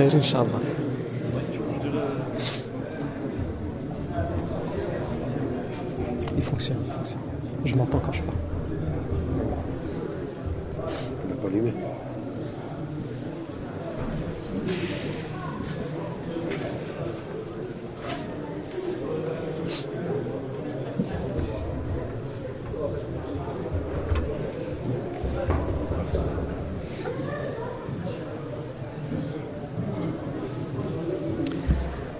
Il fonctionne, il fonctionne. Je m'entends quand je parle. On n'a pas allumé.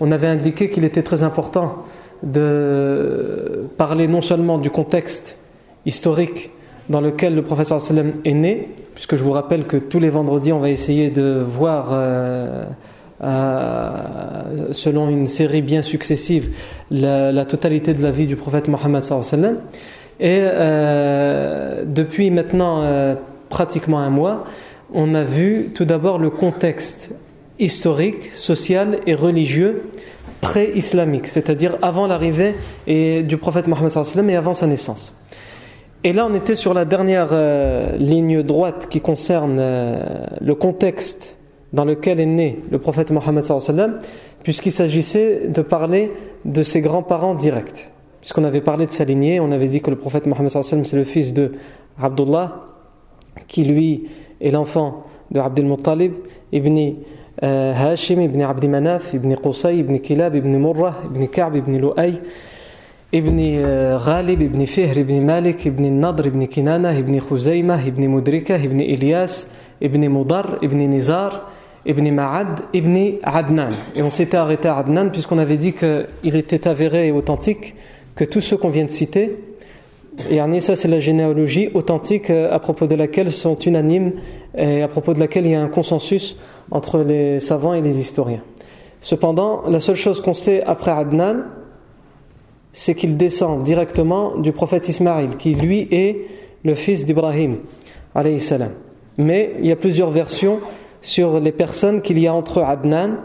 on avait indiqué qu'il était très important de parler non seulement du contexte historique dans lequel le professeur sallam est né, puisque je vous rappelle que tous les vendredis on va essayer de voir euh, euh, selon une série bien successive la, totalité de la vie du prophète Mohammed sallam. Et euh, depuis maintenant pratiquement un mois, on a vu tout d'abord le contexte historique, social et religieux pré-islamique, c'est-à-dire avant l'arrivée du prophète Mohammed et avant sa naissance. Et là, on était sur la dernière euh, ligne droite qui concerne euh, le contexte dans lequel est né le prophète Mohammed puisqu'il s'agissait de parler de ses grands-parents directs. Puisqu'on avait parlé de sa lignée, on avait dit que le prophète Mohammed c'est le fils de Abdullah, qui lui est l'enfant de Abdul Muttalib, ibn Hashim, ibn Abdi Manaf, ibn Qusay, ibn Kilab, ibn Murrah, ibn Ka'b, ibn Lu'ay, ibn Ghalib, ibn Fihr, ibn Malik, ibn Nadr, ibn Kinana, ibn Khuzaymah, ibn Mudrika, ibn Ilyas, ibn Mudar, ibn Nizar, ibn Ma'ad, ibn Adnan. Et on s'était arrêté à Adnan puisqu'on avait dit qu'il était avéré et authentique que tous ceux qu'on vient de citer, et ça c'est la généalogie authentique à propos de laquelle sont unanimes et à propos de laquelle il y a un consensus entre les savants et les historiens. Cependant, la seule chose qu'on sait après Adnan, c'est qu'il descend directement du prophète Ismaïl, qui lui est le fils d'Ibrahim. Mais il y a plusieurs versions sur les personnes qu'il y a entre Adnan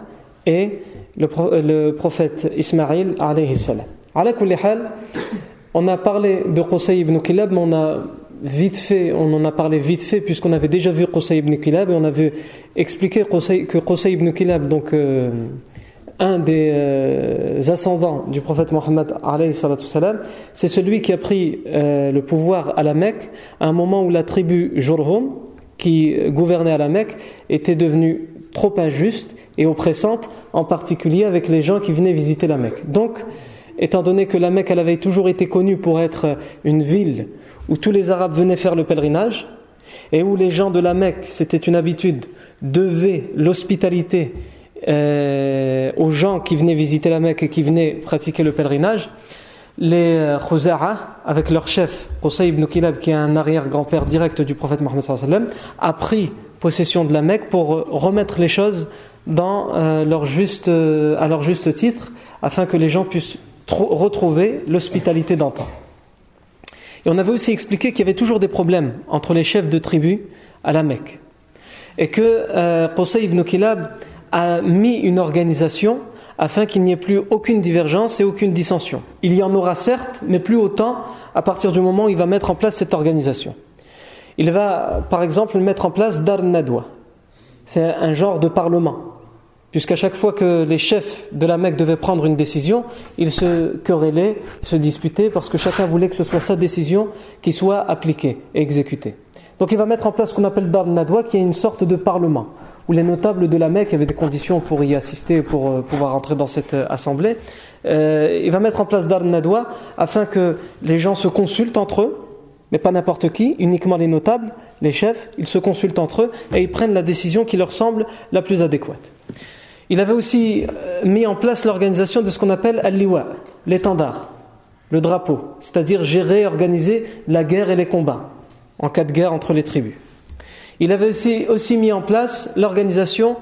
et le, prophète Ismaïl. On a parlé de Qusay ibn Kilab, mais on a vite fait, on en a parlé vite fait, puisqu'on avait déjà vu Qusay ibn Kilab et on avait expliqué que Qusay ibn Kilab, donc euh, un des euh, ascendants du prophète Mohammed, c'est celui qui a pris euh, le pouvoir à la Mecque à un moment où la tribu Jurhum, qui gouvernait à la Mecque, était devenue trop injuste et oppressante, en particulier avec les gens qui venaient visiter la Mecque. Étant donné que la Mecque elle avait toujours été connue pour être une ville où tous les Arabes venaient faire le pèlerinage et où les gens de la Mecque, c'était une habitude, devaient l'hospitalité euh, aux gens qui venaient visiter la Mecque et qui venaient pratiquer le pèlerinage, les euh, Khuza'a, avec leur chef, Qusay ibn Kilab, qui est un arrière-grand-père direct du prophète Mohammed, a pris possession de la Mecque pour remettre les choses euh, à leur juste titre, afin que les gens puissent retrouver l'hospitalité d'antan. Et on avait aussi expliqué qu'il y avait toujours des problèmes entre les chefs de tribus à la Mecque. Et que euh, ibn Kilab a mis une organisation afin qu'il n'y ait plus aucune divergence et aucune dissension. Il y en aura certes, mais plus autant à partir du moment où il va mettre en place cette organisation. Il va, par exemple, mettre en place Dar Nadwa. C'est un genre de parlement puisqu'à chaque fois que les chefs de la Mecque devaient prendre une décision, ils se querellaient, se disputaient, parce que chacun voulait que ce soit sa décision qui soit appliquée et exécutée. Donc il va mettre en place ce qu'on appelle Dar Nadwa, qui est une sorte de parlement, où les notables de la Mecque avaient des conditions pour y assister, pour euh, pouvoir entrer dans cette euh, assemblée. Euh, il va mettre en place Dar Nadwa afin que les gens se consultent entre eux, mais pas n'importe qui, uniquement les notables, les chefs, ils se consultent entre eux et ils prennent la décision qui leur semble la plus adéquate. Il avait aussi mis en place l'organisation de ce qu'on appelle Al-Liwa, l'étendard, le drapeau, c'est-à-dire gérer, organiser la guerre et les combats en cas de guerre entre les tribus. Il avait aussi, mis en place l'organisation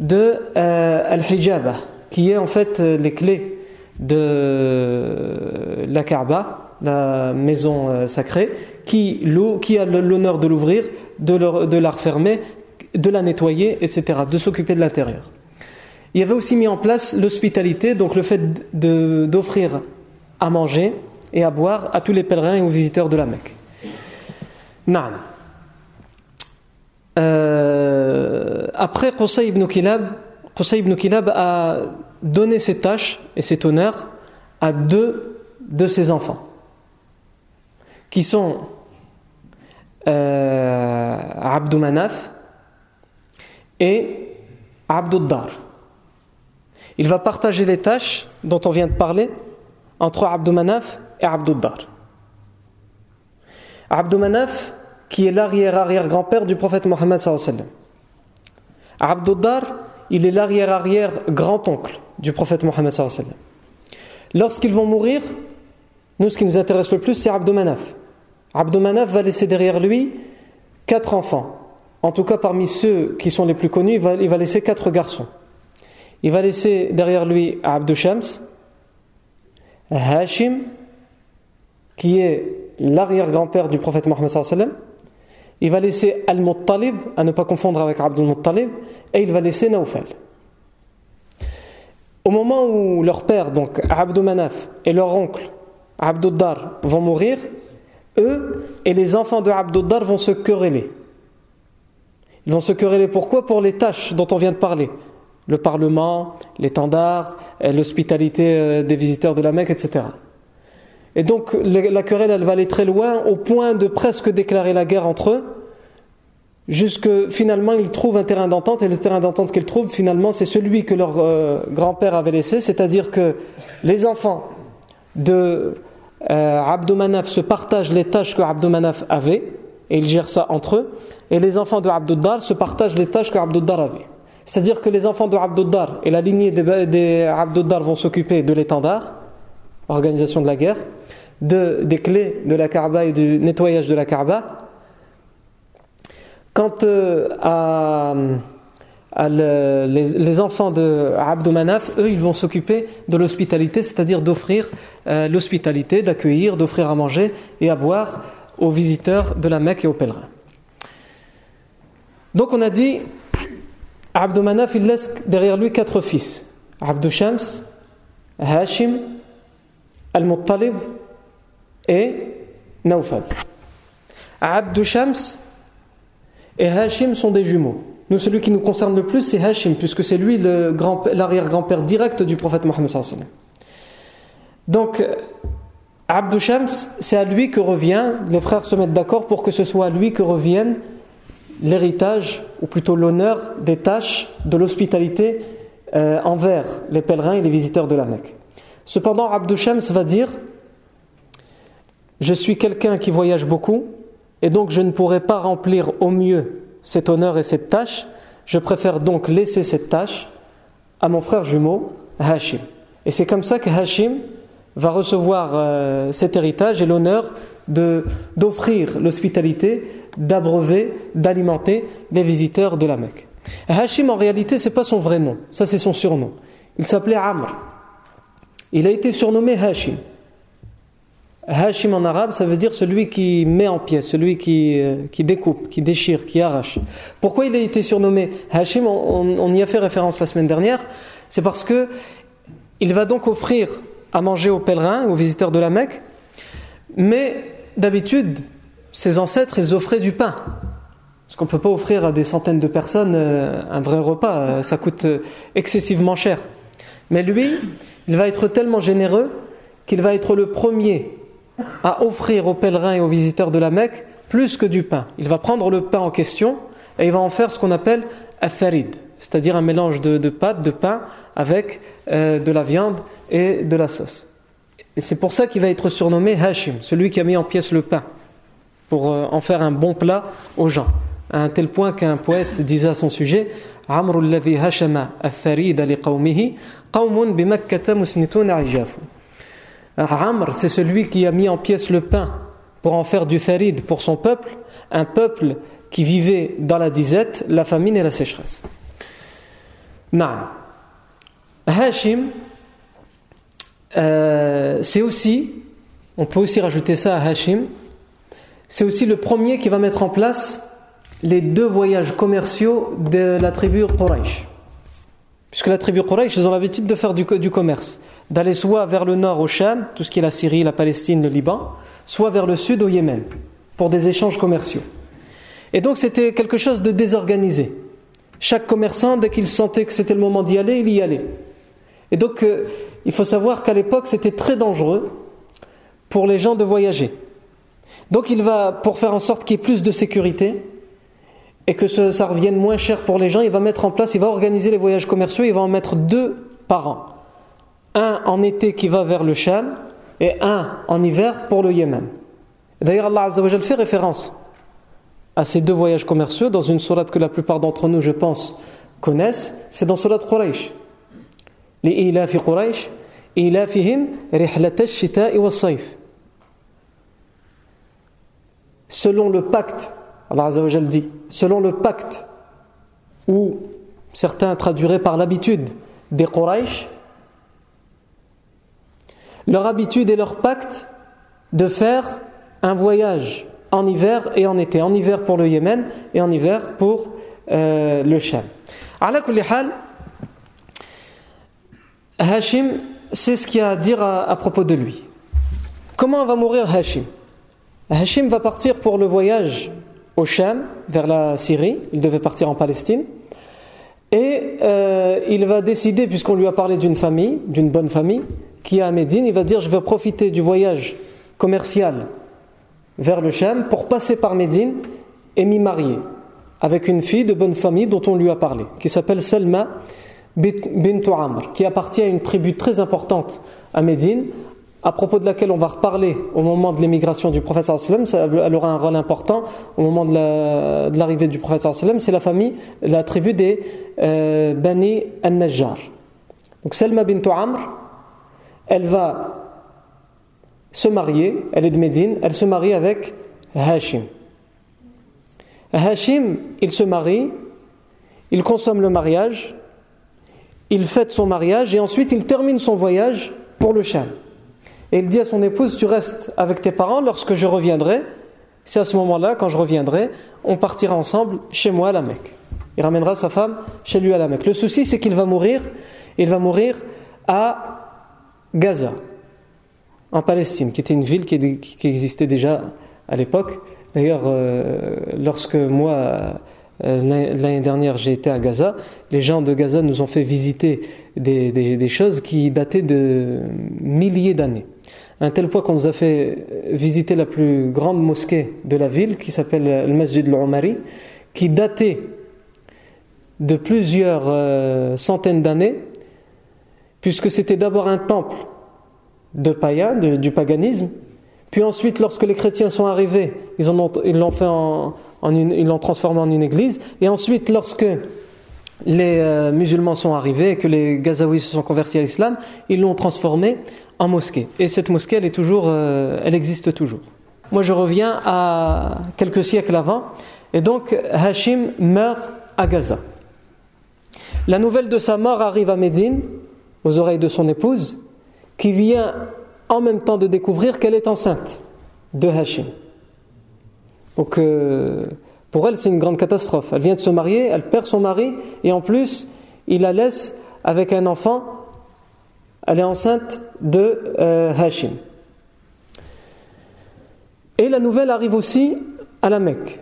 de euh, Al-Hijaba, qui est en fait euh, les clés de la Kaaba, la maison euh, sacrée, qui, qui a l'honneur de l'ouvrir, de, de la refermer, de la nettoyer, etc., de s'occuper de l'intérieur. Il avait aussi mis en place l'hospitalité, donc le fait d'offrir à manger et à boire à tous les pèlerins et aux visiteurs de la Mecque. Euh, après, Qusay ibn Kilab, ibn Kilab a donné ses tâches et cet honneur à deux de ses enfants, qui sont euh, Abdou Manaf et Abdouddar. Il va partager les tâches dont on vient de parler entre Abdou Manaf et Abdouddar. Abdou Manaf qui est l'arrière-arrière-grand-père du prophète Mohammed sallallahu Abduddar, il est l'arrière-arrière-grand-oncle du prophète Mohammed sallallahu Lorsqu'ils vont mourir, nous, ce qui nous intéresse le plus, c'est Abdou Manaf. Abdou Manaf va laisser derrière lui quatre enfants. En tout cas, parmi ceux qui sont les plus connus, il va laisser quatre garçons. Il va laisser derrière lui Abdou Shams, Hashim, qui est l'arrière-grand-père du prophète Mohammed il va laisser Al-Muttalib, à ne pas confondre avec Abdul Muttalib, et il va laisser Naufal. Au moment où leur père, donc Abdou Manaf, et leur oncle, Abduddar, vont mourir, eux et les enfants de Abduddar vont se quereller. Ils vont se quereller pourquoi? Pour les tâches dont on vient de parler. Le parlement, l'étendard, l'hospitalité euh, des visiteurs de la Mecque, etc. Et donc la querelle, elle va aller très loin, au point de presque déclarer la guerre entre eux, jusque finalement ils trouvent un terrain d'entente, et le terrain d'entente qu'ils trouvent, finalement, c'est celui que leur euh, grand-père avait laissé, c'est-à-dire que les enfants de euh, Manaf se partagent les tâches que Abdou Manaf avait, et ils gèrent ça entre eux, et les enfants de Abduddar se partagent les tâches que Abduddar avait. C'est-à-dire que les enfants de Abduddar et la lignée des, des vont s'occuper de l'étendard, organisation de la guerre, de, des clés de la Kaaba et du nettoyage de la Kaaba. Quant euh, à, les, enfants de eux, ils vont s'occuper de l'hospitalité, c'est-à-dire d'offrir euh, l'hospitalité, d'accueillir, d'offrir à manger et à boire aux visiteurs de la Mecque et aux pèlerins. Donc on a dit, Abdou Manaf, il laisse derrière lui quatre fils. Abdou Shams, Hashim, Al-Muttalib et Naufal. Abdou Shams et Hashim sont des jumeaux. Nous, celui qui nous concerne le plus, c'est Hashim, puisque c'est lui l'arrière-grand-père direct du prophète Mohammed. Donc, Abdou Shams, c'est à lui que revient, les frères se mettent d'accord pour que ce soit à lui que revienne l'héritage, ou plutôt l'honneur des tâches de l'hospitalité euh, envers les pèlerins et les visiteurs de la Mecque. Cependant, Abdou Shams va dire je suis quelqu'un qui voyage beaucoup et donc je ne pourrai pas remplir au mieux cet honneur et cette tâche. Je préfère donc laisser cette tâche à mon frère jumeau Hashim. Et c'est comme ça que Hashim va recevoir euh, cet héritage et l'honneur d'offrir l'hospitalité, d'abreuver, d'alimenter les visiteurs de la Mecque. Hashim en réalité c'est pas son vrai nom, ça c'est son surnom. Il s'appelait Amr. Il a été surnommé Hashim. Hashim en arabe, ça veut dire celui qui met en pièces, celui qui, euh, qui découpe, qui déchire, qui arrache. Pourquoi il a été surnommé Hashim? On, y a fait référence la semaine dernière. C'est parce que il va donc offrir à manger aux pèlerins, aux visiteurs de la Mecque. Mais d'habitude, ses ancêtres, ils offraient du pain. Parce qu'on ne peut pas offrir à des centaines de personnes euh, un vrai repas, euh, ça coûte euh, excessivement cher. Mais lui, il va être tellement généreux qu'il va être le premier à offrir aux pèlerins et aux visiteurs de la Mecque plus que du pain. Il va prendre le pain en question et il va en faire ce qu'on appelle atharid, c'est-à-dire un mélange de, de, pâte, de pain avec de la viande et de la sauce. Et c'est pour ça qu'il va être surnommé Hashim, celui qui a mis en pièces le pain, pour en faire un bon plat aux gens. À un tel point qu'un poète disait à son sujet Amr c'est celui qui a mis en pièces le pain pour en faire du tharid pour son peuple, un peuple qui vivait dans la disette, la famine et la sécheresse. Hashim, euh, c'est aussi, on peut aussi rajouter ça à Hashim, c'est aussi le premier qui va mettre en place les deux voyages commerciaux de la tribu Quraysh. Puisque la tribu Quraysh, ils ont l'habitude de faire du, commerce, d'aller soit vers le nord au Sham, tout ce qui est la Syrie, la Palestine, le Liban, soit vers le sud au Yémen, pour des échanges commerciaux. Et donc c'était quelque chose de désorganisé. Chaque commerçant, dès qu'il sentait que c'était le moment d'y aller, il y allait. Et donc euh, il faut savoir qu'à l'époque c'était très dangereux pour les gens de voyager. Donc il va, pour faire en sorte qu'il y ait plus de sécurité, et que ça, revienne moins cher pour les gens, il va mettre en place, il va organiser les voyages commerciaux, il va en mettre deux par an. Un en été qui va vers le Sham et un en hiver pour le Yémen. D'ailleurs, Allah Azzawajal fait référence à ces deux voyages commerciaux dans une sourate que la plupart d'entre nous, je pense, connaissent, c'est dans sourate Quraysh. Les Quraysh, Selon le pacte Allah Azzawajal dit, selon le pacte, ou certains traduiraient par l'habitude des Quraysh, leur habitude et leur pacte de faire un voyage en hiver et en été. En hiver pour le Yémen et en hiver pour euh, le Sham. Hashim, c'est ce qu'il y a à dire à, à propos de lui. Comment va mourir Hashim? Hashim va partir pour le voyage au Sham, vers la Syrie. Il devait partir en Palestine. Et euh, il va décider, puisqu'on lui a parlé d'une famille, d'une bonne famille, qui est à Médine, il va dire Je vais profiter du voyage commercial vers le Sham pour passer par Médine et m'y marier avec une fille de bonne famille dont on lui a parlé, qui s'appelle Selma bint Amr, qui appartient à une tribu très importante à Médine, à propos de laquelle on va reparler au moment de l'émigration du prophète sallam, elle aura un rôle important au moment de l'arrivée du prophète sallam, c'est la famille, la tribu des euh, Bani al-Najjar. Donc Selma bint Amr, elle va se marier, elle est de Médine, elle se marie avec Hashim. Hashim, il se marie, il consomme le mariage, il fête son mariage et ensuite il termine son voyage pour le Sham. Et il dit à son épouse, tu restes avec tes parents lorsque je reviendrai. C'est à ce moment-là, quand je reviendrai, on partira ensemble chez moi à la Mecque. Il ramènera sa femme chez lui à la Mecque. Le souci, c'est qu'il va mourir. Il va mourir à Gaza, en Palestine, qui était une ville qui, existait déjà à l'époque. D'ailleurs, euh, lorsque moi, euh, l'année dernière, j'ai été à Gaza, les gens de Gaza nous ont fait visiter des choses qui dataient de milliers d'années un tel point qu'on nous a fait visiter la plus grande mosquée de la ville, qui s'appelle le Masjid al-Umari, qui datait de plusieurs euh, centaines d'années, puisque c'était d'abord un temple de païens, du paganisme, puis ensuite, lorsque les chrétiens sont arrivés, ils l'ont fait en, ils l'ont transformé en une église, et ensuite, lorsque les euh, musulmans sont arrivés et que les Gazaouis se sont convertis à l'islam, ils l'ont transformé en mosquée. Et cette mosquée, elle, est toujours, euh, elle existe toujours. Moi, je reviens à quelques siècles avant. Et donc, Hashim meurt à Gaza. La nouvelle de sa mort arrive à Médine, aux oreilles de son épouse, qui vient en même temps de découvrir qu'elle est enceinte de Hashim. Donc, euh, pour elle, c'est une grande catastrophe. Elle vient de se marier, elle perd son mari, et en plus, il la laisse avec un enfant elle est enceinte de euh, Hashim. Et la nouvelle arrive aussi à la Mecque.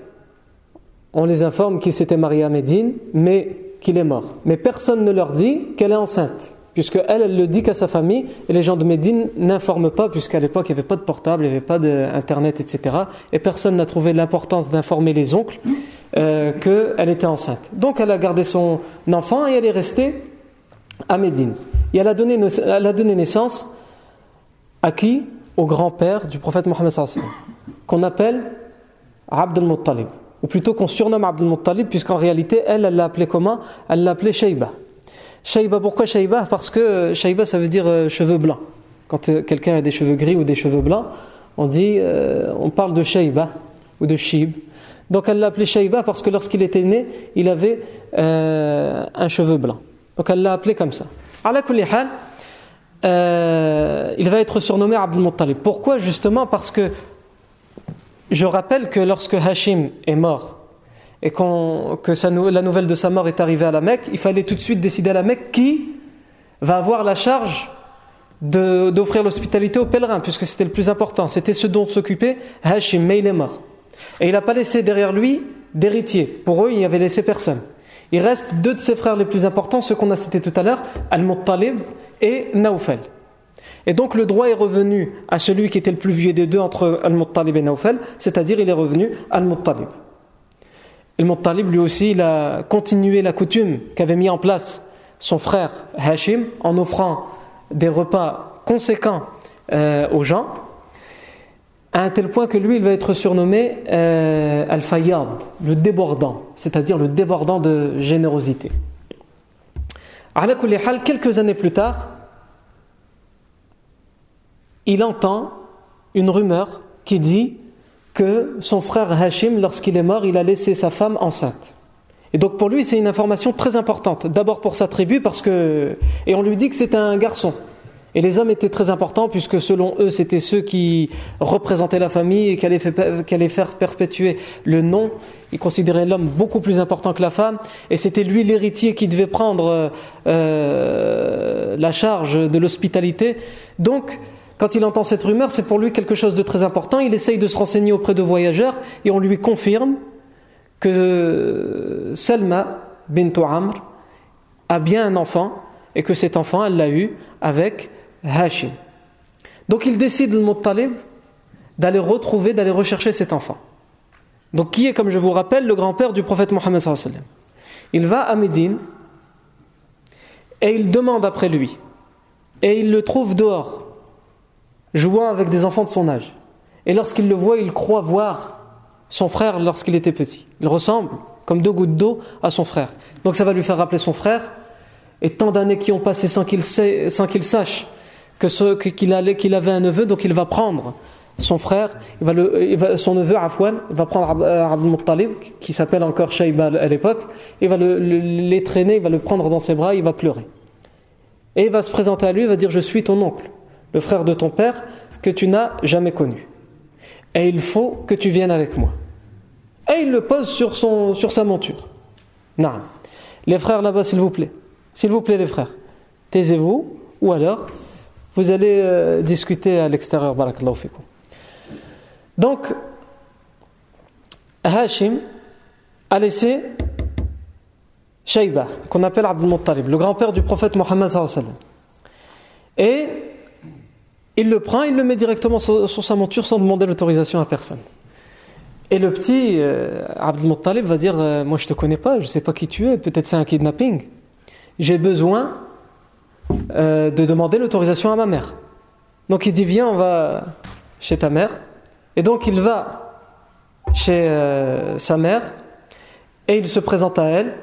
on les informe qu'il s'était marié à Médine, mais qu'il est mort. Mais personne ne leur dit qu'elle est enceinte, puisque elle, le dit qu'à sa famille, et les gens de Médine n'informent pas, puisqu'à l'époque il n'y avait pas de portable, il n'y avait pas d'internet, etc. Et personne n'a trouvé l'importance d'informer les oncles euh, qu'elle était enceinte. Donc elle a gardé son enfant et elle est restée à Médine. Et elle a donné, naissance à qui? Au grand-père du prophète Mohammed qu'on appelle Abd al-Muttalib ou plutôt qu'on surnomme Abdul Muttalib, puisqu'en réalité, elle, elle l'a appelé comment? Elle l'a appelé Shayba. Shayba, pourquoi Shayba? Parce que Shayba, ça veut dire euh, cheveux blancs. Quand euh, quelqu'un a des cheveux gris ou des cheveux blancs, on dit, euh, on parle de Shayba ou de Shib. Donc elle l'a appelé Shayba parce que lorsqu'il était né, il avait un cheveu blanc. Donc elle l'a appelé comme ça. Euh, il va être surnommé Abdul Muttalib. Pourquoi Justement? Parce que je rappelle que lorsque Hashim est mort et que la nouvelle de sa mort est arrivée à la Mecque, il fallait tout de suite décider à la Mecque qui va avoir la charge d'offrir l'hospitalité aux pèlerins, puisque c'était le plus important. C'était ce dont s'occupait Hashim, mais il est mort. Et il n'a pas laissé derrière lui d'héritier. Pour eux, il n'y avait laissé personne. Il reste deux de ses frères les plus importants, ceux qu'on a cités tout à l'heure, Al-Muttalib et Naufel. Et donc le droit est revenu à celui qui était le plus vieux des deux entre Al-Muttalib et Naufel, c'est-à-dire il est revenu Al-Muttalib. Al-Muttalib lui aussi, il a continué la coutume qu'avait mis en place son frère Hashim en offrant des repas conséquents euh, aux gens, à un tel point que lui, il va être surnommé euh, Al-Fayyad, le débordant, c'est-à-dire le débordant de générosité. Quelques années plus tard, il entend une rumeur qui dit que son frère Hashim, lorsqu'il est mort, il a laissé sa femme enceinte. Et donc pour lui, c'est une information très importante. D'abord pour sa tribu, parce que. Et on lui dit que c'était un garçon. Et les hommes étaient très importants, puisque selon eux, c'était ceux qui représentaient la famille et qui allaient, faire perpétuer le nom. Ils considéraient l'homme beaucoup plus important que la femme. Et c'était lui l'héritier qui devait prendre euh, la charge de l'hospitalité. Donc, quand il entend cette rumeur, c'est pour lui quelque chose de très important. Il essaye de se renseigner auprès de voyageurs et on lui confirme que Selma bint Amr a bien un enfant et que cet enfant, elle l'a eu avec Hashim. Donc il décide, le Muttalib, d'aller retrouver, d'aller rechercher cet enfant. Donc qui est, comme je vous rappelle, le grand-père du prophète Mohammed Il va à Médine et il demande après lui. Et il le trouve dehors jouant avec des enfants de son âge. Et lorsqu'il le voit, il croit voir son frère lorsqu'il était petit. Il ressemble, comme deux gouttes d'eau, à son frère. Donc ça va lui faire rappeler son frère. Et tant d'années qui ont passé sans qu'il sache qu'il avait un neveu, donc il va prendre son frère, le, son neveu Afwan, va prendre Abdul Muttalib, qui s'appelle encore Shayba à l'époque, il va le, traîner, il va le prendre dans ses bras, il va pleurer. Et il va se présenter à lui, il va dire Je suis ton oncle le frère de ton père, que tu n'as jamais connu. Et il faut que tu viennes avec moi. Et il le pose sur, son, sur sa monture. Non. Les frères là-bas, s'il vous plaît. S'il vous plaît, les frères. Taisez-vous, ou alors, vous allez euh, discuter à l'extérieur. Donc, Hashim a laissé Shayba, qu'on appelle Abdul Muttalib, le grand-père du prophète Mohammed. Et il le prend, il le met directement sur, sa monture sans demander l'autorisation à personne. Et le petit euh, Abdul Muttalib va dire euh, Moi je te connais pas, je sais pas qui tu es, peut-être c'est un kidnapping. J'ai besoin euh, de demander l'autorisation à ma mère. Donc il dit Viens, on va chez ta mère. Et donc il va chez sa mère et il se présente à elle.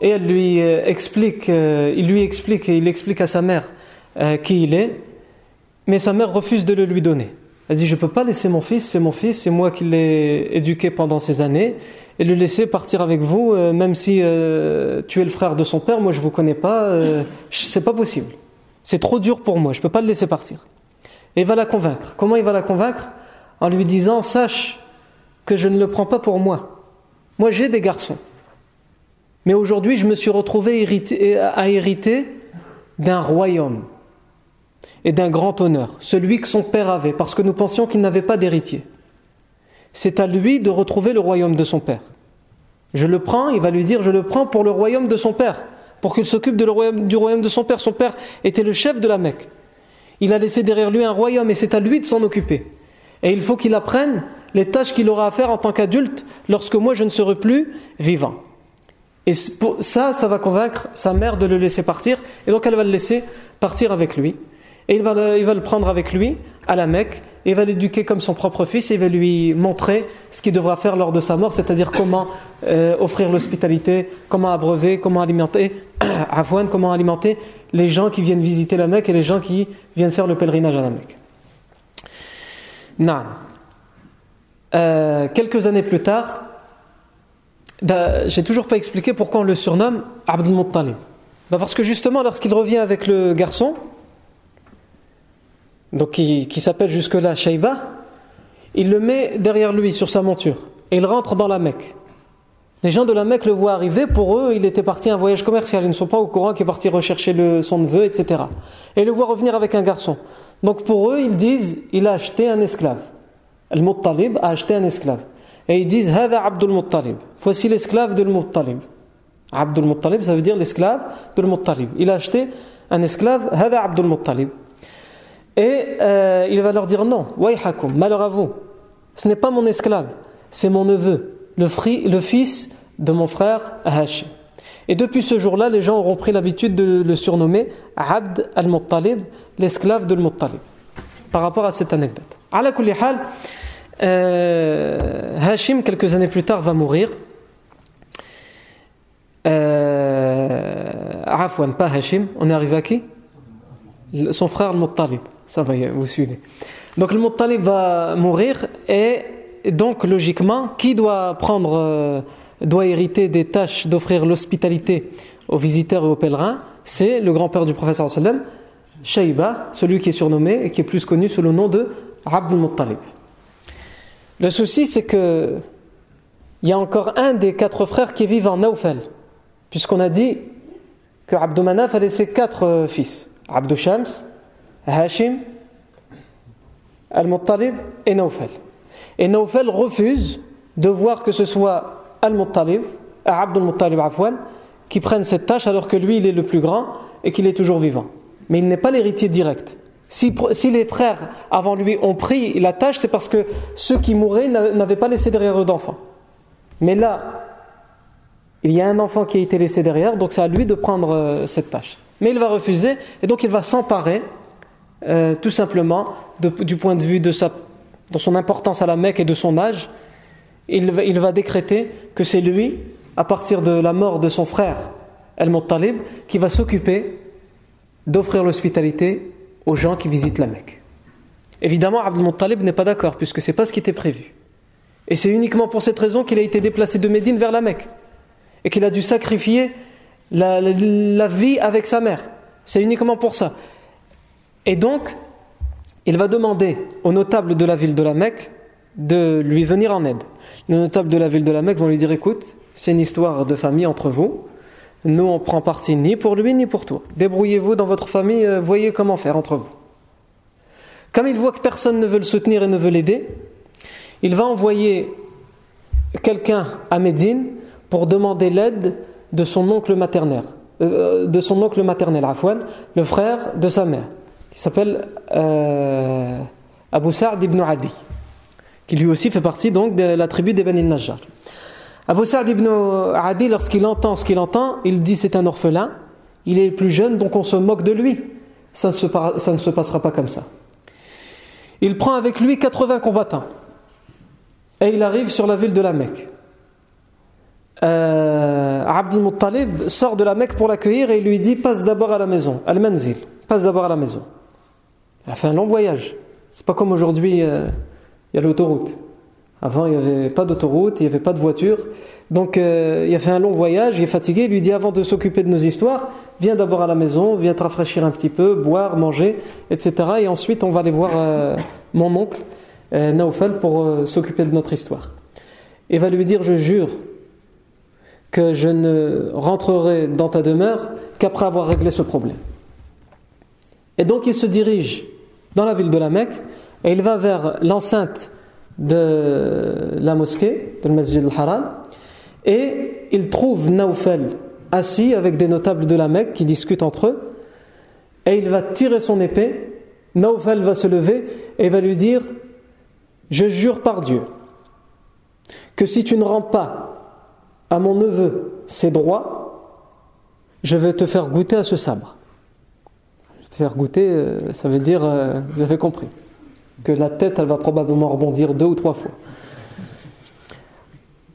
Et elle lui explique, il lui explique, il explique à sa mère qui il est mais sa mère refuse de le lui donner. Elle dit, je ne peux pas laisser mon fils, c'est mon fils, c'est moi qui l'ai éduqué pendant ces années, et le laisser partir avec vous, euh, même si euh, tu es le frère de son père, moi je ne vous connais pas, euh, c'est pas possible. C'est trop dur pour moi, je ne peux pas le laisser partir. Et il va la convaincre. Comment il va la convaincre? En lui disant, sache que je ne le prends pas pour moi. Moi j'ai des garçons. Mais aujourd'hui je me suis retrouvé à hériter d'un royaume et d'un grand honneur, celui que son père avait, parce que nous pensions qu'il n'avait pas d'héritier. C'est à lui de retrouver le royaume de son père. Je le prends, il va lui dire, je le prends pour le royaume de son père, pour qu'il s'occupe du royaume de son père. Son père était le chef de la Mecque. Il a laissé derrière lui un royaume et c'est à lui de s'en occuper. Et il faut qu'il apprenne les tâches qu'il aura à faire en tant qu'adulte lorsque moi je ne serai plus vivant. Et ça, ça va convaincre sa mère de le laisser partir. Et donc elle va le laisser partir avec lui. Et il va le, il va le prendre avec lui à la Mecque. Et va l'éduquer comme son propre fils. Et va lui montrer ce qu'il devra faire lors de sa mort. C'est-à-dire comment euh, offrir l'hospitalité, comment abreuver, comment alimenter, comment alimenter les gens qui viennent visiter la Mecque et les gens qui viennent faire le pèlerinage à la Mecque. Non. Euh, quelques années plus tard, j'ai toujours pas expliqué pourquoi on le surnomme Abdul Muttalib. Ben, parce que justement, lorsqu'il revient avec le garçon, donc qui, s'appelle jusque-là Shaiba, il le met derrière lui sur sa monture et il rentre dans la Mecque. Les gens de la Mecque le voient arriver, pour eux, il était parti un voyage commercial, ils ne sont pas au courant qu'il est parti rechercher son neveu, etc. Et le voient revenir avec un garçon. Donc pour eux, ils disent, il a acheté un esclave. Al-Muttalib a acheté un esclave. Et ils disent Hada Abdul Muttalib. Voici l'esclave de Muttalib. Abdul Muttalib, ça veut dire l'esclave de Muttalib. Il a acheté un esclave, Hada Abdul Muttalib. Et euh, il va leur dire non, Wayhakum, malheur à vous. Ce n'est pas mon esclave, c'est mon neveu, le, fils de mon frère Hashim. Et depuis ce jour-là, les gens auront pris l'habitude de le surnommer Abd al-Muttalib, l'esclave de Muttalib, par rapport à cette anecdote. Ala kulli hal, euh, Hashim, quelques années plus tard, va mourir. Euh, Afwan, pas Hashim, on est arrivé à qui? Son frère Al-Muttalib. Ça va, vous suivez. Donc le Muttalib va mourir et donc logiquement, qui doit prendre, euh, doit hériter des tâches d'offrir l'hospitalité aux visiteurs et aux pèlerins? C'est le grand-père du professeur sallam, Shaiba, celui qui est surnommé et qui est plus connu sous le nom de Abdul Muttalib. Le souci, c'est que il y a encore un des quatre frères qui vivent en Naufel, puisqu'on a dit que Abdou Manaf a laissé quatre euh, fils Abdou Shams, Hashim, Al-Muttalib et Naufel. Et Naufel refuse de voir que ce soit Al-Muttalib, Abdul Muttalib Afwan, qui prenne cette tâche alors que lui il est le plus grand et qu'il est toujours vivant. Mais il n'est pas l'héritier direct. Si, les frères avant lui ont pris la tâche, c'est parce que ceux qui mouraient n'avaient pas laissé derrière eux d'enfants. Mais là, il y a un enfant qui a été laissé derrière, donc c'est à lui de prendre euh, cette tâche. Mais il va refuser, et donc il va s'emparer, euh, tout simplement, du point de vue de, sa, de son importance à la Mecque et de son âge, il va, il va décréter que c'est lui, à partir de la mort de son frère, El-Muttalib, qui va s'occuper d'offrir l'hospitalité aux gens qui visitent la Mecque. Évidemment, Abdul Muttalib n'est pas d'accord, puisque ce n'est pas ce qui était prévu. Et c'est uniquement pour cette raison qu'il a été déplacé de Médine vers la Mecque. Et qu'il a dû sacrifier la, vie avec sa mère. C'est uniquement pour ça. Et donc, il va demander aux notables de la ville de la Mecque de lui venir en aide. Les notables de la ville de la Mecque vont lui dire écoute, c'est une histoire de famille entre vous. Nous, on prend parti ni pour lui ni pour toi. Débrouillez-vous dans votre famille, euh, voyez comment faire entre vous. Comme il voit que personne ne veut le soutenir et ne veut l'aider, il va envoyer quelqu'un à Médine pour demander l'aide de son oncle maternel, euh, de son oncle maternel, Afwan, le frère de sa mère, qui s'appelle euh, Abu ibn Adi, qui lui aussi fait partie donc de la tribu des Bani Najjar. Abu Sa'd ibn Adi, lorsqu'il entend ce qu'il entend, il dit c'est un orphelin, il est plus jeune, donc on se moque de lui. Ça ne se, ça ne se passera pas comme ça. Il prend avec lui 80 combattants et il arrive sur la ville de la Mecque. Euh, Abdul Muttalib sort de la Mecque pour l'accueillir et il lui dit passe d'abord à la maison, al-manzil, passe d'abord à la maison. Il a fait un long voyage. C'est pas comme aujourd'hui, euh, il y a l'autoroute. Avant, il n'y avait pas d'autoroute, il n'y avait pas de voiture. Donc, euh, il a fait un long voyage, il est fatigué. Il lui dit avant de s'occuper de nos histoires, viens d'abord à la maison, viens te rafraîchir un petit peu, boire, manger, etc. Et ensuite, on va aller voir euh, mon oncle, Naufal, pour s'occuper de notre histoire. Et va lui dire Je jure que je ne rentrerai dans ta demeure qu'après avoir réglé ce problème. Et donc, il se dirige dans la ville de la Mecque et il va vers l'enceinte de la mosquée, de Masjid al-Haram, Et il trouve Naufel assis avec des notables de la Mecque qui discutent entre eux. Et il va tirer son épée. Naufel va se lever et va lui dire Je jure par Dieu que si tu ne rends pas à mon neveu ses droits, je vais te faire goûter à ce sabre. Te faire goûter, euh, ça veut dire, euh, vous avez compris, que la tête, elle va probablement rebondir deux ou trois fois.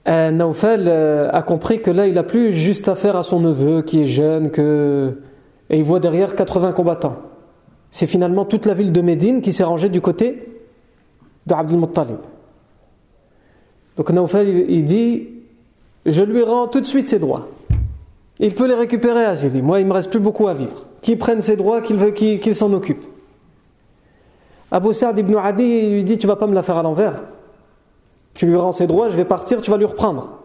Euh, Naufel a compris que là, il n'a plus juste affaire à son neveu qui est jeune, que... et il voit derrière 80 combattants. C'est finalement toute la ville de Médine qui s'est rangée du côté de Muttalib. Donc Naufel, il dit Je lui rends tout de suite ses droits. Il peut les récupérer, dit. Moi, il me reste plus beaucoup à vivre. Qu'il prenne ses droits, qu'il s'en occupe. Abu Sa'd ibn Adi lui dit Tu vas pas me la faire à l'envers. Tu lui rends ses droits, je vais partir, tu vas lui reprendre.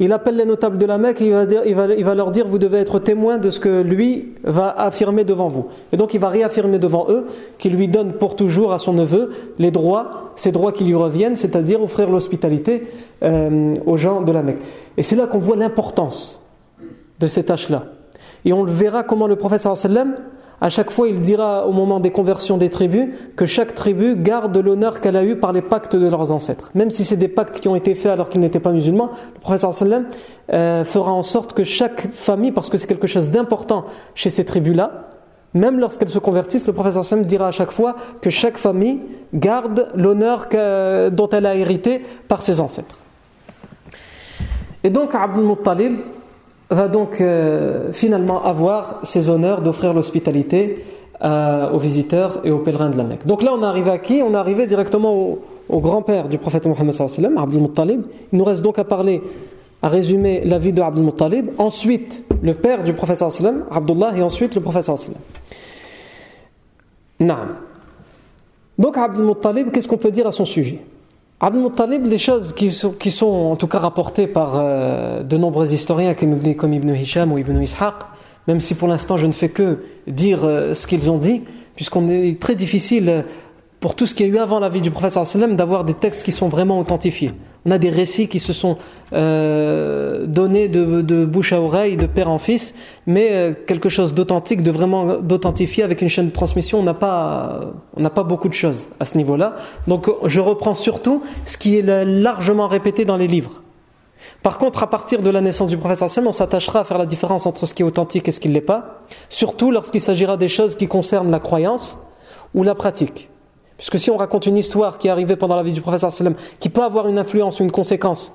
Il appelle les notables de la Mecque et il va, leur dire Vous devez être témoin de ce que lui va affirmer devant vous. Et donc il va réaffirmer devant eux qu'il lui donne pour toujours à son neveu les droits, ces droits qui lui reviennent, c'est-à-dire offrir l'hospitalité euh, aux gens de la Mecque. Et c'est là qu'on voit l'importance de ces tâches-là. Et on le verra comment le prophète sallam à chaque fois, il dira au moment des conversions des tribus que chaque tribu garde l'honneur qu'elle a eu par les pactes de leurs ancêtres. Même si c'est des pactes qui ont été faits alors qu'ils n'étaient pas musulmans, le prophète sallam euh, fera en sorte que chaque famille, parce que c'est quelque chose d'important chez ces tribus-là, même lorsqu'elles se convertissent, le prophète sallam dira à chaque fois que chaque famille garde l'honneur dont elle a hérité par ses ancêtres. Et donc Abdul Muttalib, va donc euh, finalement avoir ces honneurs d'offrir l'hospitalité euh, aux visiteurs et aux pèlerins de la Mecque. Donc là, on est arrivé à qui? On arrivé directement au, grand-père du prophète Mohammed sallam, Abdul Muttalib. Il nous reste donc à parler, à résumer la vie de Abdul Muttalib, ensuite le père du prophète sallam, Abdullah, et ensuite le prophète sallam. Naam. Donc Abdul Muttalib, qu'est-ce qu'on peut dire à son sujet? Abdul Muttalib, les choses qui sont, qui sont, en tout cas rapportées par euh, de nombreux historiens comme Ibn Hisham ou Ibn Ishaq, même si pour l'instant je ne fais que dire euh, ce qu'ils ont dit, puisqu'on est très difficile pour tout ce qu'il y a eu avant la vie du prophète sallam d'avoir des textes qui sont vraiment authentifiés. On a des récits qui se sont euh, donnés de, bouche à oreille, de père en fils, mais euh, quelque chose d'authentique, de vraiment d'authentifié avec une chaîne de transmission, on n'a pas, on n'a pas beaucoup de choses à ce niveau-là. Donc je reprends surtout ce qui est largement répété dans les livres. Par contre, à partir de la naissance du prophète sallam, on s'attachera à faire la différence entre ce qui est authentique et ce qui ne l'est pas, surtout lorsqu'il s'agira des choses qui concernent la croyance ou la pratique. Puisque si on raconte une histoire qui est arrivée pendant la vie du prophète sallam, qui peut avoir une influence une conséquence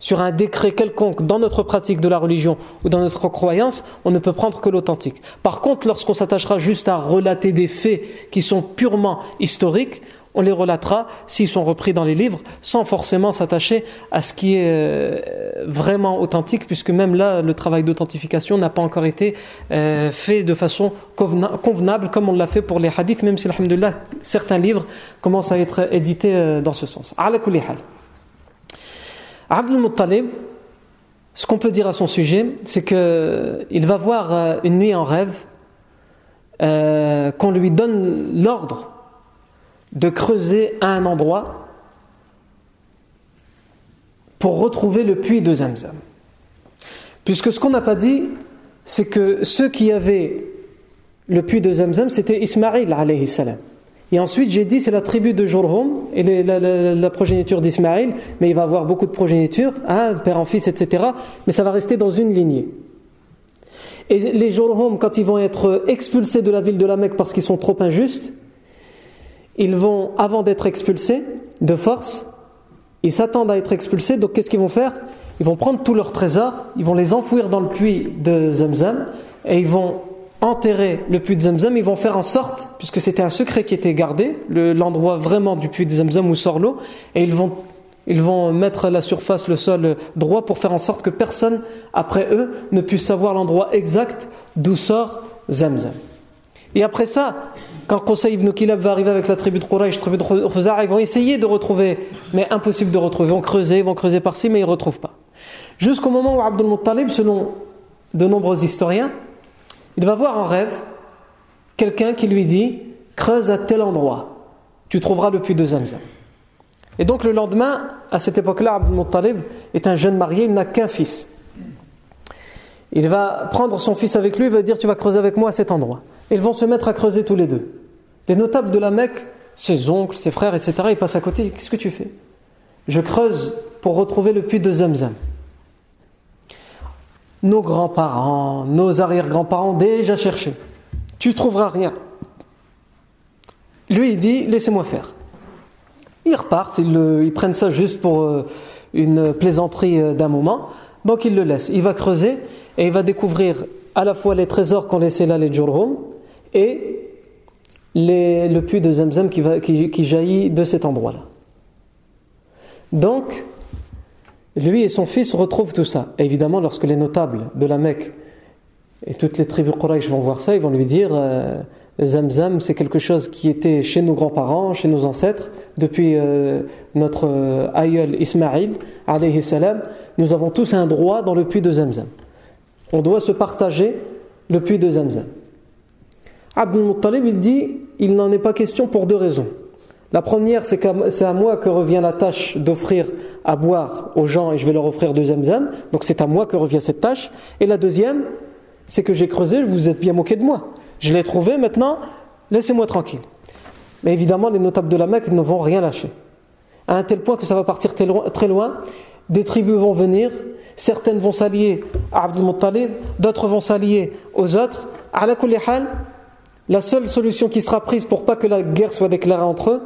sur un décret quelconque dans notre pratique de la religion ou dans notre croyance, on ne peut prendre que l'authentique. Par contre, lorsqu'on s'attachera juste à relater des faits qui sont purement historiques, on les relatera s'ils sont repris dans les livres sans forcément s'attacher à ce qui est euh, vraiment authentique puisque même là le travail d'authentification n'a pas encore été euh, fait de façon convenable comme on l'a fait pour les hadiths même si alhamdulillah certains livres commencent à être édités euh, dans ce sens. Abdul Muttalib ce qu'on peut dire à son sujet c'est qu'il va voir une nuit en rêve qu'on lui donne l'ordre de creuser à un endroit pour retrouver le puits de Zamzam. Puisque ce qu'on n'a pas dit, c'est que ceux qui avaient le puits de Zamzam, c'était Ismaïl alayhi salam. Et ensuite, j'ai dit, c'est la tribu de Jurhum et la, progéniture d'Ismaïl, mais il va avoir beaucoup de progéniture, hein, père en fils, etc. Mais ça va rester dans une lignée. Et les Jurhum, quand ils vont être expulsés de la ville de la Mecque parce qu'ils sont trop injustes, ils vont, avant d'être expulsés de force, ils s'attendent à être expulsés, donc qu'est-ce qu'ils vont faire? Ils vont prendre tous leurs trésors, ils vont les enfouir dans le puits de Zamzam, et ils vont enterrer le puits de Zamzam, ils vont faire en sorte, puisque c'était un secret qui était gardé, l'endroit vraiment du puits de Zamzam où sort l'eau, et ils vont, ils vont mettre la surface, le sol droit pour faire en sorte que personne après eux ne puisse savoir l'endroit exact d'où sort Zamzam. Et après ça, quand Qusay ibn Kilab va arriver avec la tribu de Quraysh, la tribu de Khuza'a, ils vont essayer de retrouver, mais impossible de retrouver. Ils vont creuser, ils vont creuser par-ci, mais ils ne retrouvent pas. Jusqu'au moment où Abdul Muttalib, selon de nombreux historiens, il va voir en rêve quelqu'un qui lui dit Creuse à tel endroit, tu trouveras le puits de Zamzam. Et donc le lendemain, à cette époque-là, Abdul Muttalib est un jeune marié, il n'a qu'un fils. Il va prendre son fils avec lui, il va dire Tu vas creuser avec moi à cet endroit. Ils vont se mettre à creuser tous les deux. Les notables de la Mecque, ses oncles, ses frères, etc., ils passent à côté Qu'est-ce que tu fais? Je creuse pour retrouver le puits de Zamzam. Nos grands-parents, nos arrière-grands-parents déjà cherché. Tu trouveras rien. Lui, il dit Laissez-moi faire. Ils repartent, ils, prennent ça juste pour euh, une plaisanterie euh, d'un moment. Donc il le laisse. Il va creuser et il va découvrir à la fois les trésors qu'ont laissés là les Jurhum et le puits de Zamzam qui, jaillit de cet endroit-là. Donc, lui et son fils retrouvent tout ça. Évidemment, lorsque les notables de la Mecque et toutes les tribus Quraysh vont voir ça, ils vont lui dire euh, Zamzam, c'est quelque chose qui était chez nos grands-parents, chez nos ancêtres, depuis euh, notre euh, aïeul Ismaïl, alayhi salam. Nous avons tous un droit dans le puits de Zamzam. On doit se partager le puits de Zamzam. Abdul Muttalib, il dit il n'en est pas question pour deux raisons. La première, c'est à moi que revient la tâche d'offrir à boire aux gens et je vais leur offrir deux Zamzam. Donc c'est à moi que revient cette tâche. Et la deuxième, c'est que j'ai creusé, vous êtes bien moqué de moi. Je l'ai trouvé, maintenant, laissez-moi tranquille. Mais évidemment, les notables de la Mecque ne vont rien lâcher. À un tel point que ça va partir très loin, des tribus vont venir, certaines vont s'allier à Abdul Muttalib, d'autres vont s'allier aux autres. À la la seule solution qui sera prise pour pas que la guerre soit déclarée entre eux,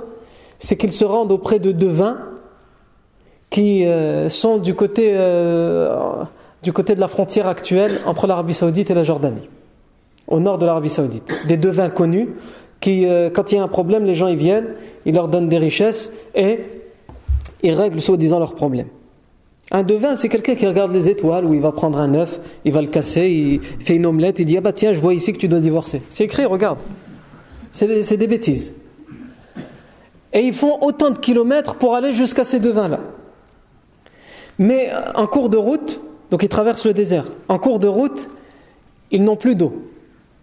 c'est qu'ils se rendent auprès de devins qui euh, sont du côté, euh, du côté de la frontière actuelle entre l'Arabie Saoudite et la Jordanie, au nord de l'Arabie Saoudite. Des devins connus qui, euh, quand il y a un problème, les gens y viennent, ils leur donnent des richesses et ils règlent soi-disant leurs problèmes. Un devin, c'est quelqu'un qui regarde les étoiles, où il va prendre un œuf, il va le casser, il fait une omelette, il dit Ah bah tiens, je vois ici que tu dois divorcer. C'est écrit, regarde. C'est des, bêtises. Et ils font autant de kilomètres pour aller jusqu'à ces devins-là. Mais en cours de route, donc ils traversent le désert, en cours de route, ils n'ont plus d'eau.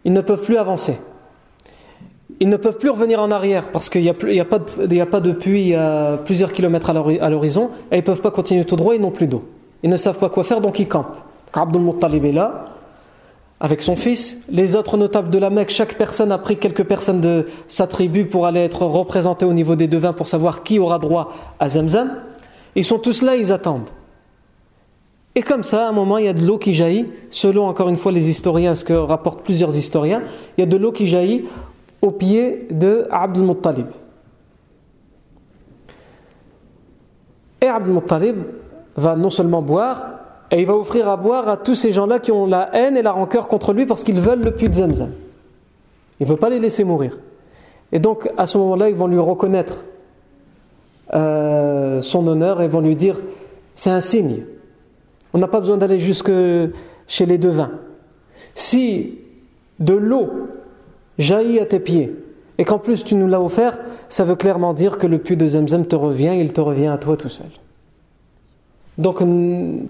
Ils ne peuvent plus avancer. Ils ne peuvent plus revenir en arrière parce qu'il n'y a, pas de puits à plusieurs kilomètres à l'horizon et ils ne peuvent pas continuer tout droit, ils n'ont plus d'eau. Ils ne savent pas quoi faire donc ils campent. Abdul Muttalib est là, avec son fils. Les autres notables de la Mecque, chaque personne a pris quelques personnes de sa tribu pour aller être représentés au niveau des devins pour savoir qui aura droit à Zamzam. Ils sont tous là, ils attendent. Et comme ça, à un moment, il y a de l'eau qui jaillit, selon encore une fois les historiens, ce que rapportent plusieurs historiens, il y a de l'eau qui jaillit au pied de Abdul Muttalib. Et Abdul Muttalib va non seulement boire, et il va offrir à boire à tous ces gens-là qui ont la haine et la rancœur contre lui parce qu'ils veulent le puits de Zamzam. Il ne veut pas les laisser mourir. Et donc, à ce moment-là, ils vont lui reconnaître euh, son honneur et vont lui dire c'est un signe. On n'a pas besoin d'aller jusque chez les devins. Si de l'eau jaillit à tes pieds et qu'en plus tu nous l'as offert, ça veut clairement dire que le puits de Zamzam te revient, il te revient à toi tout seul. Donc,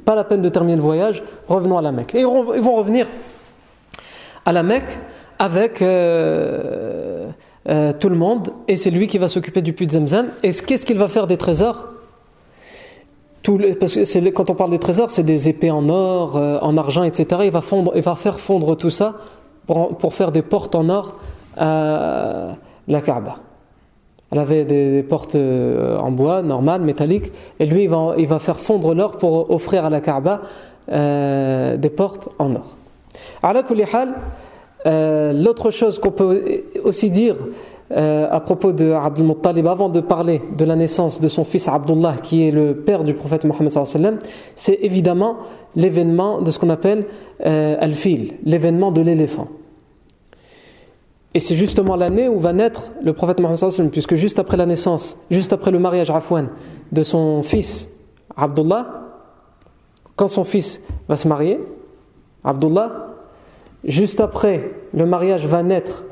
pas la peine de terminer le voyage, revenons à la Mecque. Et ils vont revenir à la Mecque avec euh, euh, tout le monde, et c'est lui qui va s'occuper du puits de Zamzam. Et qu'est-ce qu'il va faire des trésors? Parce que quand on parle des trésors, c'est des épées en or, euh, en argent, etc. Il va faire fondre tout ça pour, faire des portes en or à la Kaaba. Elle avait des, portes euh, en bois, normales, métalliques, et lui, il va, il va faire fondre l'or pour offrir à la Kaaba euh, des portes en or. Euh, l'autre chose qu'on peut aussi dire à propos de Abdul Muttalib, avant de parler de la naissance de son fils Abdullah, qui est le père du prophète Mohammed, c'est évidemment l'événement de ce qu'on appelle Al-Fil, l'événement de l'éléphant. Et c'est justement l'année où va naître le prophète Mohammed puisque juste après la naissance, juste après le mariage Rafwan de son fils Abdullah, quand son fils va se marier, Abdullah, juste après le mariage va naître,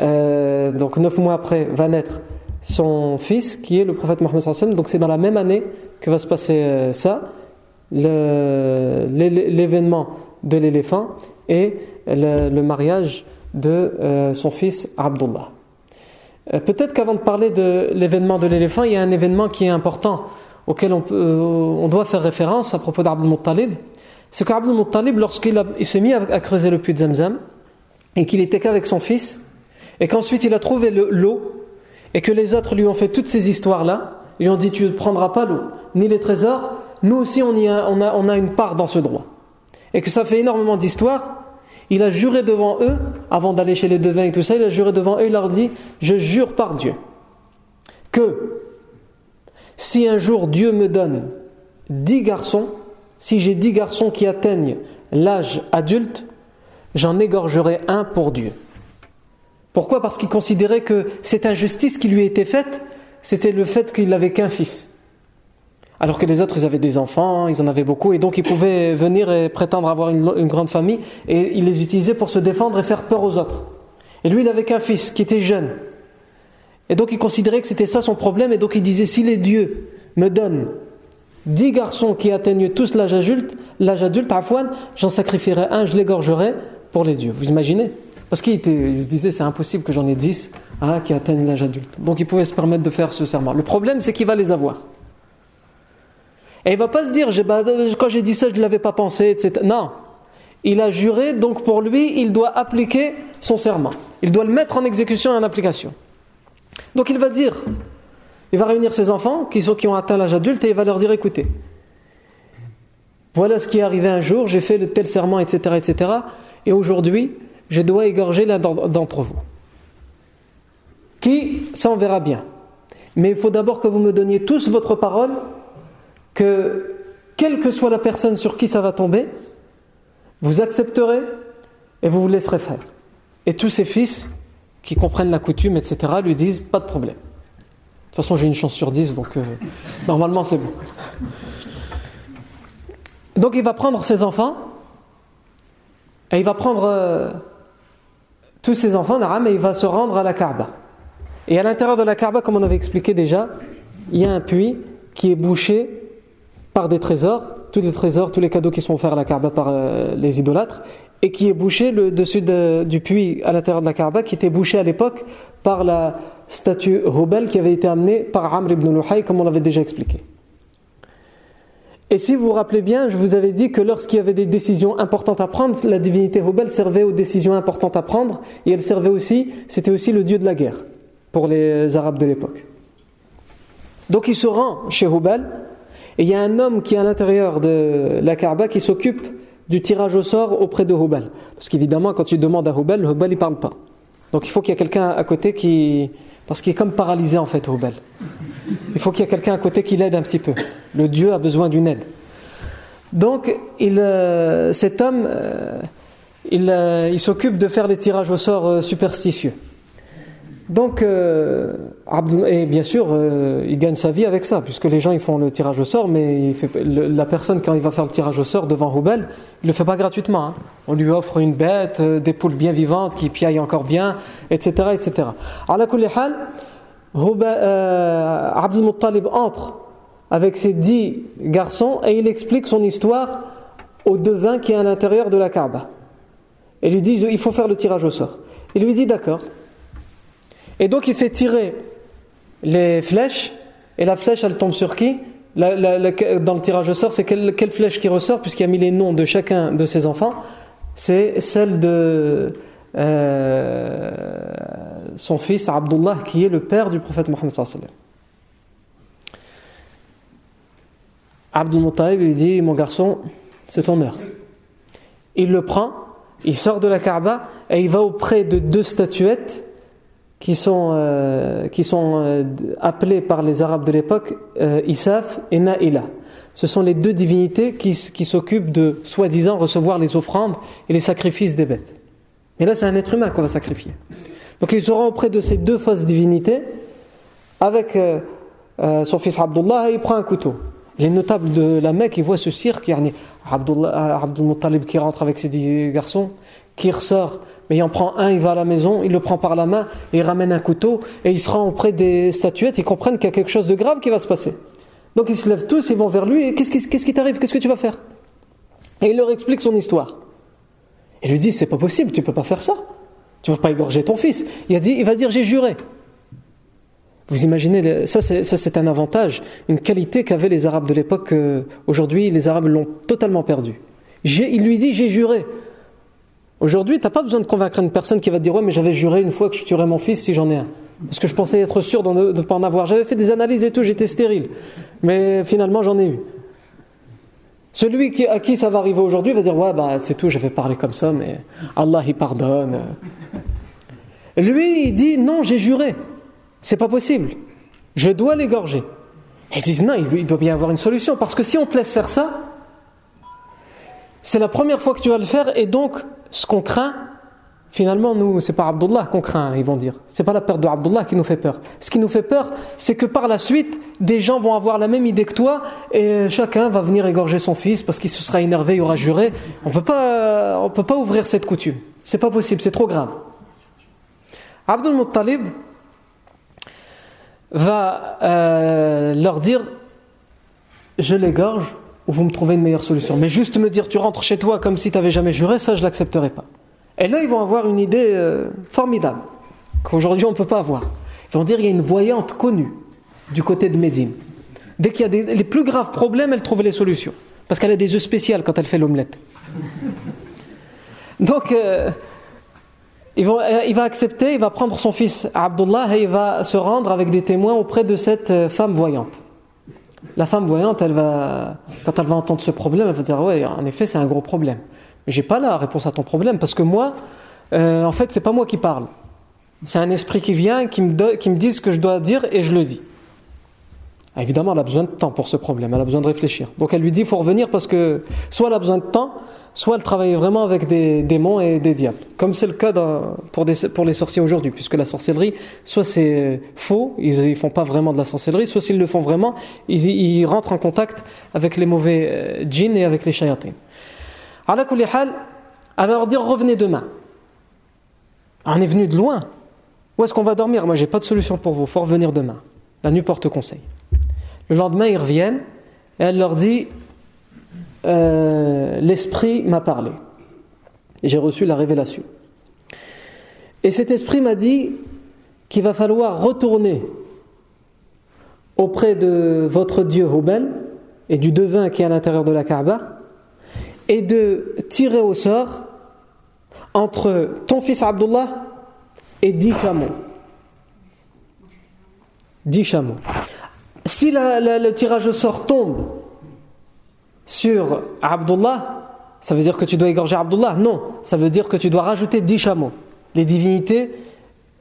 euh, donc neuf mois après va naître son fils qui est le prophète Mohammed donc c'est dans la même année que va se passer euh, ça, l'événement de l'éléphant et le, mariage de euh, son fils Abdullah. Peut-être qu'avant de parler de l'événement de l'éléphant, il y a un événement qui est important auquel on, doit faire référence à propos d'Abdul Muttalib. C'est qu'Abdul Muttalib, lorsqu'il s'est mis à, creuser le puits de Zamzam, et qu'il était qu'avec son fils, et qu'ensuite il a trouvé l'eau, et que les autres lui ont fait toutes ces histoires-là, lui ont dit Tu ne prendras pas l'eau, ni les trésors, nous aussi on, y a, on, a, on a une part dans ce droit. Et que ça fait énormément d'histoires, il a juré devant eux, avant d'aller chez les devins et tout ça, il a juré devant eux, il leur dit Je jure par Dieu que si un jour Dieu me donne dix garçons, si j'ai dix garçons qui atteignent l'âge adulte, j'en égorgerai un pour Dieu. Pourquoi? Parce qu'il considérait que cette injustice qui lui était faite, c'était le fait qu'il n'avait qu'un fils. Alors que les autres, ils avaient des enfants, ils en avaient beaucoup, et donc ils pouvaient venir et prétendre avoir une, grande famille, et ils les utilisaient pour se défendre et faire peur aux autres. Et lui, il n'avait qu'un fils qui était jeune. Et donc il considérait que c'était ça son problème, et donc il disait, si les dieux me donnent dix garçons qui atteignent tous l'âge adulte, l'âge adulte, j'en sacrifierai un, je l'égorgerai pour les dieux. Vous imaginez? Parce qu'il se disait, c'est impossible que j'en ai dix hein, qui atteignent l'âge adulte. Donc il pouvait se permettre de faire ce serment. Le problème, c'est qu'il va les avoir. Et il va pas se dire, quand j'ai dit ça, je ne l'avais pas pensé, etc. Non. Il a juré, donc pour lui, il doit appliquer son serment. Il doit le mettre en exécution et en application. Donc il va dire, il va réunir ses enfants qui, sont, qui ont atteint l'âge adulte et il va leur dire, écoutez, voilà ce qui est arrivé un jour, j'ai fait le tel serment, etc., etc. Et aujourd'hui, je dois égorger l'un d'entre vous. Qui, ça on verra bien. Mais il faut d'abord que vous me donniez tous votre parole que quelle que soit la personne sur qui ça va tomber, vous accepterez et vous vous laisserez faire. Et tous ses fils qui comprennent la coutume, etc., lui disent pas de problème. De toute façon, j'ai une chance sur dix, donc euh, normalement c'est bon. Donc il va prendre ses enfants et il va prendre euh, tous ses enfants, et il va se rendre à la Kaaba. Et à l'intérieur de la Kaaba, comme on avait expliqué déjà, il y a un puits qui est bouché par des trésors, tous les trésors, tous les cadeaux qui sont offerts à la Kaaba par euh, les idolâtres, et qui est bouché le dessus du puits à l'intérieur de la Kaaba, qui était bouché à l'époque par la statue Hubal qui avait été amenée par Amr ibn Luhay, comme on l'avait déjà expliqué. Et si vous vous rappelez bien, je vous avais dit que lorsqu'il y avait des décisions importantes à prendre, la divinité Hubal servait aux décisions importantes à prendre, et elle servait aussi, c'était aussi le dieu de la guerre pour les Arabes de l'époque. Donc il se rend chez Hubal, et il y a un homme qui est à l'intérieur de la Kaaba qui s'occupe du tirage au sort auprès de Hubal. Parce qu'évidemment, quand tu demandes à Hubal, Hubal il parle pas. Donc il faut qu'il y ait quelqu'un à côté qui. Parce qu'il est comme paralysé en fait, Hubal. Il faut qu'il y ait quelqu'un à côté qui l'aide un petit peu. Le Dieu a besoin d'une aide. Donc euh, cet homme, euh, euh, il s'occupe de faire les tirages au sort superstitieux. Donc, euh, et bien sûr, euh, il gagne sa vie avec ça, puisque les gens ils font le tirage au sort, mais la personne, quand il va faire le tirage au sort devant Roubel, il le fait pas gratuitement. Hein. On lui offre une bête, euh, des poules bien vivantes qui piaillent encore bien, etc. etc. la kulihal, euh, Abdul Muttalib entre avec ses dix garçons et il explique son histoire au devin qui est à l'intérieur de la Kaaba. Et lui dit il faut faire le tirage au sort. Il lui dit d'accord. Et donc il fait tirer les flèches, et la flèche elle tombe sur qui? Dans le tirage au sort, c'est quelle, flèche qui ressort, puisqu'il a mis les noms de chacun de ses enfants C'est celle de euh, son fils Abdullah, qui est le père du prophète Mohammed. Abdul Muttalib lui dit Mon garçon, c'est ton heure. Il le prend, il sort de la Kaaba et il va auprès de deux statuettes qui sont, euh, qui sont euh, appelés par les Arabes de l'époque euh, Isaf et Naïla. Ce sont les deux divinités qui, qui s'occupent de, soi-disant, recevoir les offrandes et les sacrifices des bêtes. Mais là, c'est un être humain qu'on va sacrifier. Donc il se rend auprès de ces deux fausses divinités avec son fils Abdullah et il prend un couteau. Les notables de la Mecque, ils voient ce cirque, il y a Abdul Muttalib qui rentre avec ses dix garçons, qui ressort mais il en prend un, il va à la maison, il le prend par la main et il ramène un couteau et il se rend auprès des statuettes, ils comprennent qu'il y a quelque chose de grave qui va se passer. Donc ils se lèvent tous, ils vont vers lui et qu'est-ce qui, t'arrive? Qu'est-ce que tu vas faire? Et il leur explique son histoire. Il lui dit c'est pas possible, tu peux pas faire ça. Tu vas pas égorger ton fils. Il, dit, il va dire j'ai juré. Vous imaginez, ça c'est un avantage, une qualité qu'avaient les Arabes de l'époque. Aujourd'hui, les Arabes l'ont totalement perdu. Il lui dit J'ai juré. Aujourd'hui, tu n'as pas besoin de convaincre une personne qui va te dire Ouais, mais j'avais juré une fois que je tuerais mon fils si j'en ai un. Parce que je pensais être sûr de ne pas en avoir. J'avais fait des analyses et tout, j'étais stérile. Mais finalement, j'en ai eu. Celui à qui ça va arriver aujourd'hui va dire Ouais, bah c'est tout, j'avais parlé comme ça, mais Allah il pardonne. Lui, il dit Non, j'ai juré. C'est pas possible. Je dois l'égorger. Ils disent Non, il doit bien avoir une solution. Parce que si on te laisse faire ça, c'est la première fois que tu vas le faire, et donc ce qu'on craint, Finalement, nous, c'est pas Abdullah qu'on craint, ils vont dire. C'est pas la perte de Abdullah qui nous fait peur. Ce qui nous fait peur, c'est que par la suite, des gens vont avoir la même idée que toi et chacun va venir égorger son fils parce qu'il se sera énervé, il aura juré. On peut pas, on peut pas ouvrir cette coutume. C'est pas possible, c'est trop grave. Abdul Muttalib va euh, leur dire Je l'égorge ou vous me trouvez une meilleure solution. Mais juste me dire Tu rentres chez toi comme si tu n'avais jamais juré, ça je l'accepterai pas. Et là, ils vont avoir une idée euh, formidable, qu'aujourd'hui on ne peut pas avoir. Ils vont dire qu'il y a une voyante connue du côté de Médine. Dès qu'il y a des, les plus graves problèmes, elle trouve les solutions. Parce qu'elle a des œufs spéciales quand elle fait l'omelette. Donc, euh, euh, il va accepter, il va prendre son fils Abdullah et il va se rendre avec des témoins auprès de cette femme voyante. La femme voyante, elle va, quand elle va entendre ce problème, elle va dire Ouais, en effet, c'est un gros problème. Mais j'ai pas la réponse à ton problème parce que moi, euh, en fait, c'est pas moi qui parle. C'est un esprit qui vient, qui me, qui me dit ce que je dois dire et je le dis. Ah, évidemment, elle a besoin de temps pour ce problème, elle a besoin de réfléchir. Donc elle lui dit il faut revenir parce que soit elle a besoin de temps, soit elle travaille vraiment avec des démons et des diables. Comme c'est le cas pour, les sorciers aujourd'hui, puisque la sorcellerie, soit c'est faux, ils ne font pas vraiment de la sorcellerie, soit s'ils le font vraiment, ils, ils, rentrent en contact avec les mauvais euh, djinns et avec les shayatins. Allah elle va leur dire revenez demain. On est venu de loin. Où est-ce qu'on va dormir? Moi, j'ai pas de solution pour vous. Il faut revenir demain. La nuit porte conseil. Le lendemain, ils reviennent et elle leur dit euh, L'esprit m'a parlé. J'ai reçu la révélation. Et cet esprit m'a dit qu'il va falloir retourner auprès de votre Dieu Hubel et du devin qui est à l'intérieur de la Kaaba et de tirer au sort entre ton fils Abdullah et dix chameaux. Dix chameaux. Si le tirage au sort tombe sur Abdullah, ça veut dire que tu dois égorger Abdullah Non, ça veut dire que tu dois rajouter dix chameaux. Les divinités,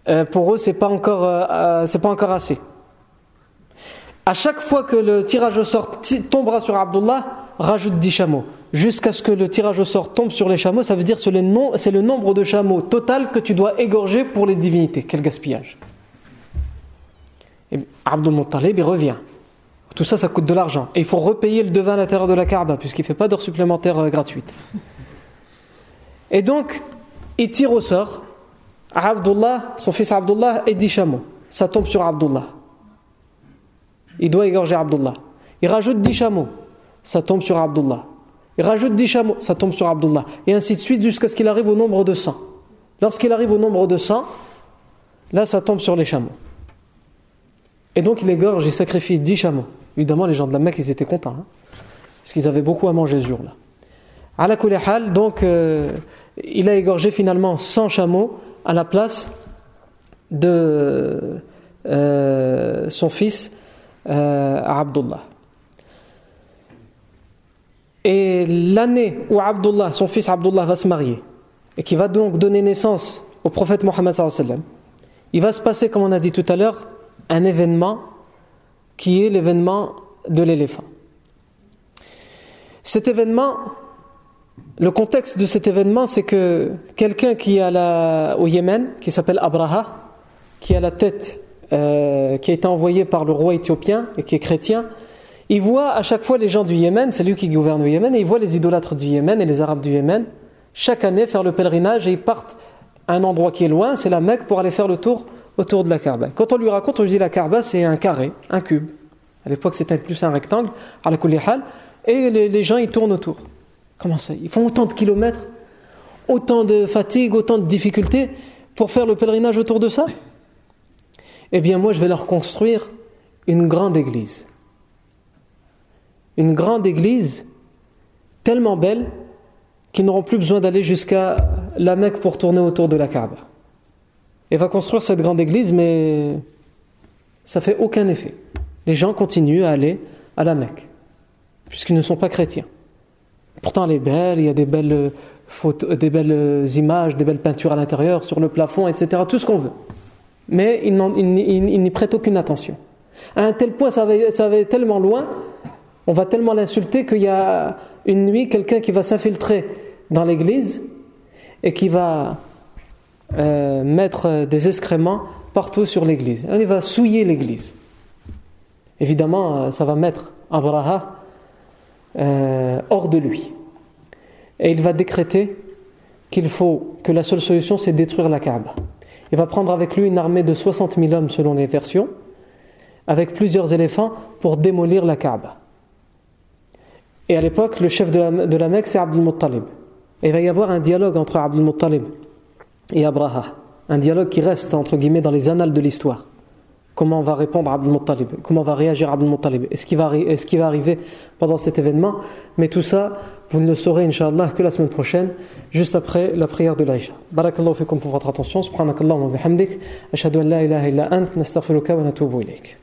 euh, pour eux, c'est pas euh, euh, pas encore assez. À chaque fois que le tirage au sort tombera sur Abdullah, rajoute dix chameaux jusqu'à ce que le tirage au sort tombe sur les chameaux, ça veut dire que c'est le nombre de chameaux total que tu dois égorger pour les divinités. Quel gaspillage. Et Abdul Muttalib, il revient. Tout ça, ça coûte de l'argent. Et il faut repayer le devin à l'intérieur de la Kaaba, puisqu'il ne fait pas d'heures supplémentaires euh, gratuites. Et donc, il tire au sort Abdullah, son fils Abdullah, et 10 chameaux. Ça tombe sur Abdullah. Il doit égorger Abdullah. Il rajoute 10 chameaux. Ça tombe sur Abdullah. Il rajoute 10 chameaux, ça tombe sur Abdullah. Et ainsi de suite jusqu'à ce qu'il arrive au nombre de 100. Lorsqu'il arrive au nombre de 100, là ça tombe sur les chameaux. Et donc il égorge, il sacrifie 10 chameaux. Évidemment, les gens de la Mecque, ils étaient contents. Hein, parce qu'ils avaient beaucoup à manger ce jour-là. À la donc, euh, il a égorgé finalement 100 chameaux à la place de euh, son fils euh, Abdullah. Et l'année où Abdullah, son fils Abdullah va se marier, et qui va donc donner naissance au prophète Mohammed, il va se passer, comme on a dit tout à l'heure, un événement qui est l'événement de l'éléphant. Cet événement, le contexte de cet événement, c'est que quelqu'un qui est la, au Yémen, qui s'appelle Abraha, qui a la tête, euh, qui a été envoyé par le roi éthiopien et qui est chrétien, il voit à chaque fois les gens du Yémen, c'est lui qui gouverne le Yémen, et il voit les idolâtres du Yémen et les Arabes du Yémen chaque année faire le pèlerinage et ils partent à un endroit qui est loin, c'est la Mecque, pour aller faire le tour autour de la Kaaba. Quand on lui raconte, on lui dit la Kaaba c'est un carré, un cube. À l'époque c'était plus un rectangle, à la et les, les gens ils tournent autour. Comment ça Ils font autant de kilomètres, autant de fatigue, autant de difficultés pour faire le pèlerinage autour de ça? Eh bien moi je vais leur construire une grande église. Une grande église tellement belle qu'ils n'auront plus besoin d'aller jusqu'à la Mecque pour tourner autour de la Kaaba. Et va construire cette grande église, mais ça fait aucun effet. Les gens continuent à aller à la Mecque, puisqu'ils ne sont pas chrétiens. Pourtant, elle est belle, il y a des belles, photos, des belles images, des belles peintures à l'intérieur, sur le plafond, etc. Tout ce qu'on veut. Mais ils n'y prêtent aucune attention. À un tel point, ça va, ça tellement loin, on va tellement l'insulter qu'il y a une nuit quelqu'un qui va s'infiltrer dans l'église et qui va euh, mettre des excréments partout sur l'église. Il va souiller l'église. Évidemment, euh, ça va mettre Abraha euh, hors de lui. Et il va décréter qu'il faut que la seule solution c'est détruire la Kaaba. Il va prendre avec lui une armée de 60 000 hommes selon les versions, avec plusieurs éléphants pour démolir la Kaaba. Et à l'époque, le chef de la, de la Mecque, c'est Abdul Muttalib. Et il va y avoir un dialogue entre Abdul Muttalib et Abraha. Un dialogue qui reste, entre guillemets, dans les annales de l'histoire. Comment va répondre Abdul Muttalib? Comment va réagir Abdul Muttalib? Est-ce qu'il va, est qu va, arriver pendant cet événement? Mais tout ça, vous ne le saurez, Inch'Allah, que la semaine prochaine, juste après la prière de l'Aïcha. Barakallahu fikum pour votre attention. Subhanakallahu wa bihamdik. Ashhadu an la ilaha illa ant. Nastaghfiruka wa natubu ilayk.